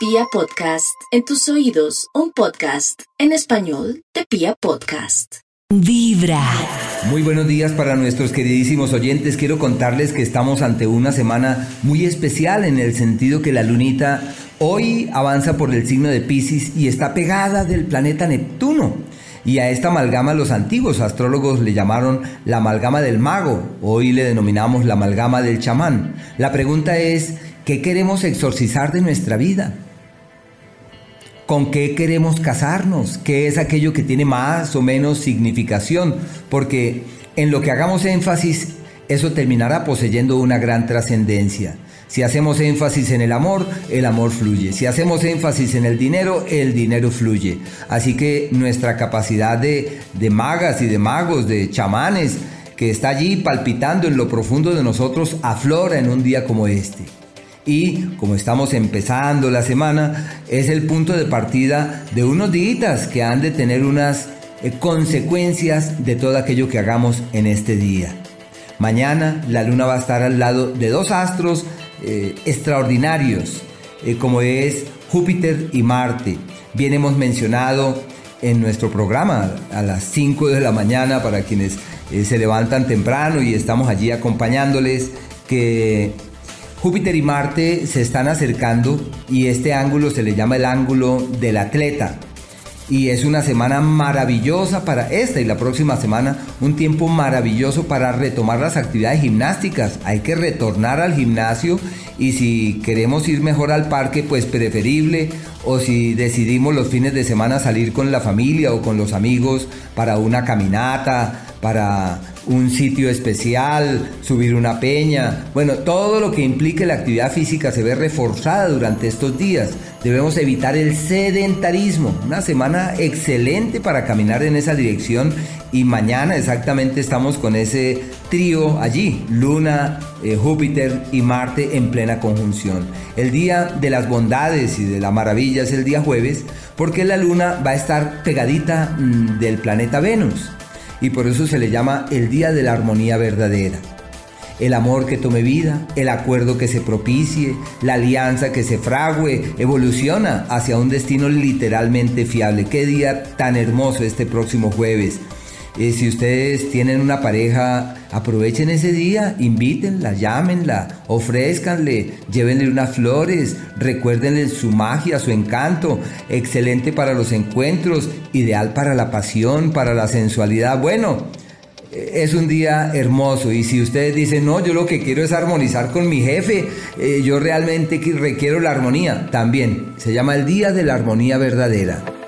Pia Podcast, en tus oídos, un podcast en español de Pia Podcast. Vibra. Muy buenos días para nuestros queridísimos oyentes. Quiero contarles que estamos ante una semana muy especial en el sentido que la lunita hoy avanza por el signo de Pisces y está pegada del planeta Neptuno. Y a esta amalgama los antiguos astrólogos le llamaron la amalgama del mago, hoy le denominamos la amalgama del chamán. La pregunta es, ¿qué queremos exorcizar de nuestra vida? ¿Con qué queremos casarnos? ¿Qué es aquello que tiene más o menos significación? Porque en lo que hagamos énfasis, eso terminará poseyendo una gran trascendencia. Si hacemos énfasis en el amor, el amor fluye. Si hacemos énfasis en el dinero, el dinero fluye. Así que nuestra capacidad de, de magas y de magos, de chamanes, que está allí palpitando en lo profundo de nosotros, aflora en un día como este y como estamos empezando la semana, es el punto de partida de unos días que han de tener unas eh, consecuencias de todo aquello que hagamos en este día. Mañana la luna va a estar al lado de dos astros eh, extraordinarios, eh, como es Júpiter y Marte. Bien hemos mencionado en nuestro programa a las 5 de la mañana para quienes se levantan temprano y estamos allí acompañándoles que Júpiter y Marte se están acercando y este ángulo se le llama el ángulo del atleta. Y es una semana maravillosa para esta y la próxima semana, un tiempo maravilloso para retomar las actividades gimnásticas. Hay que retornar al gimnasio y si queremos ir mejor al parque, pues preferible. O si decidimos los fines de semana salir con la familia o con los amigos para una caminata, para un sitio especial, subir una peña. Bueno, todo lo que implique la actividad física se ve reforzada durante estos días. Debemos evitar el sedentarismo. Una semana excelente para caminar en esa dirección y mañana exactamente estamos con ese trío allí, Luna, eh, Júpiter y Marte en plena conjunción. El día de las bondades y de la maravilla es el día jueves porque la Luna va a estar pegadita mm, del planeta Venus y por eso se le llama el día de la armonía verdadera. El amor que tome vida, el acuerdo que se propicie, la alianza que se frague, evoluciona hacia un destino literalmente fiable. Qué día tan hermoso este próximo jueves. Eh, si ustedes tienen una pareja, aprovechen ese día, invítenla, llámenla, ofrézcanle, llévenle unas flores, recuérdenle su magia, su encanto, excelente para los encuentros, ideal para la pasión, para la sensualidad. Bueno, eh, es un día hermoso y si ustedes dicen, no, yo lo que quiero es armonizar con mi jefe, eh, yo realmente requiero la armonía, también se llama el Día de la Armonía Verdadera.